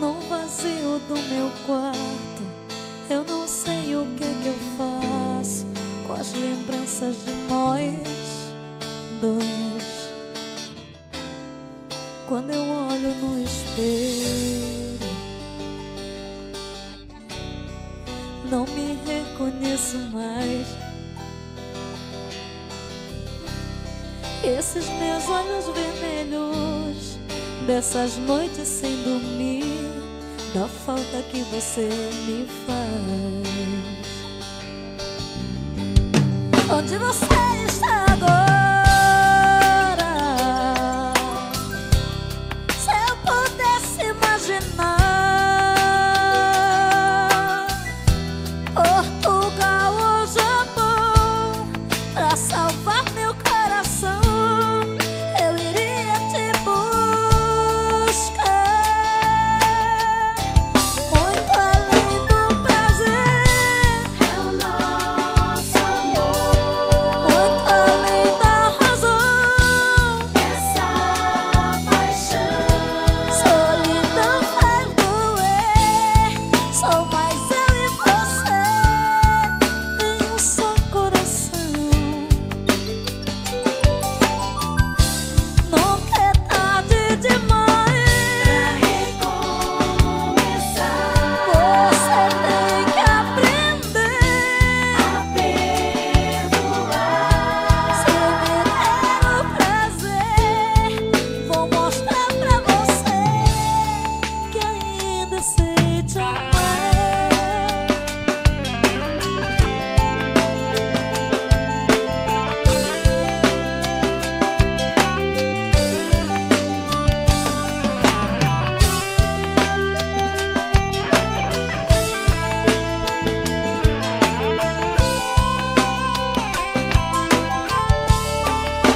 no vazio do meu quarto, eu não sei o que, que eu faço com as lembranças de nós dois. Quando eu olho no espelho, não me reconheço mais. Esses meus olhos vermelhos, dessas noites sem dormir, da falta que você me faz. Onde você está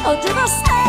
od was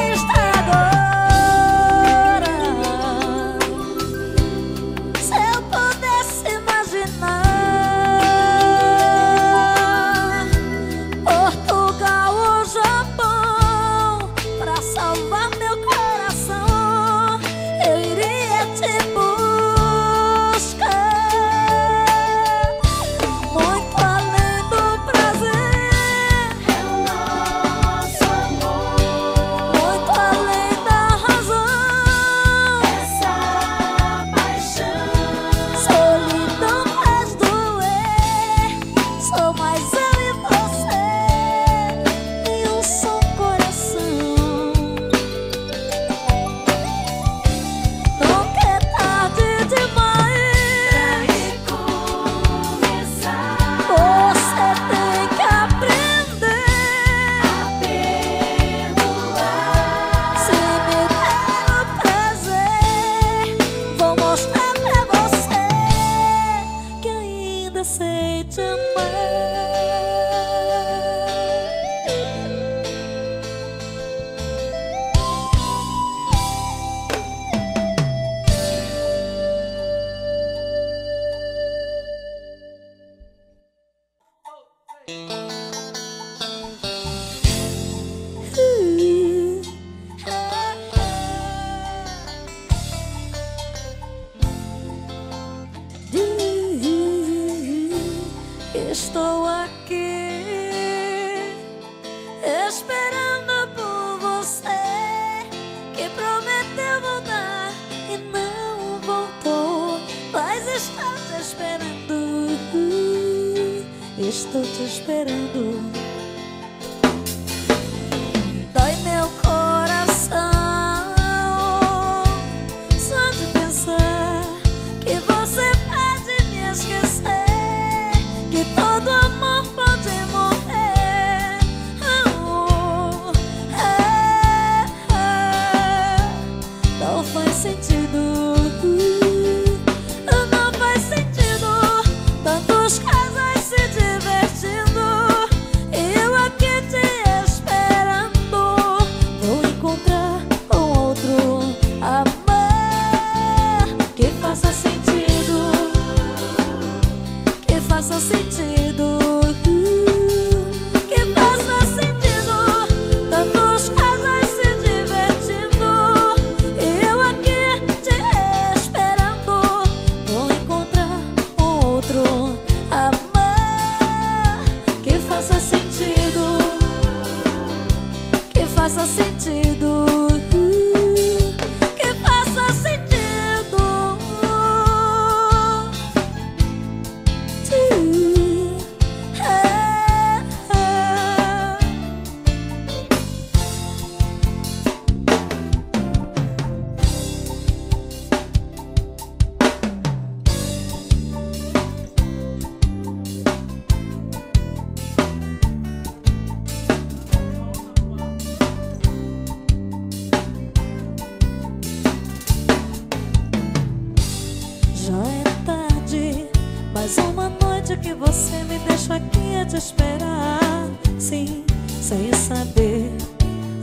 怎么？esperando. Estou te esperando. Que faça sentido, que faça sentido. que faça sentido. Tantos casais se divertindo eu aqui te esperando. Vou encontrar outro amar. que faça sentido, que faça sentido. Deixa aqui a te esperar. Sim, sem saber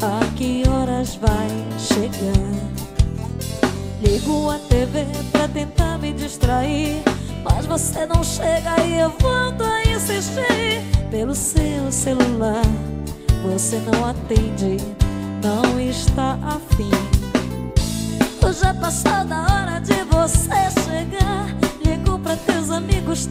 a que horas vai chegar. Ligo a TV pra tentar me distrair, mas você não chega e eu volto a insistir pelo seu celular. Você não atende, não está afim. Já passou da hora de você chegar. Ligo pra teus amigos,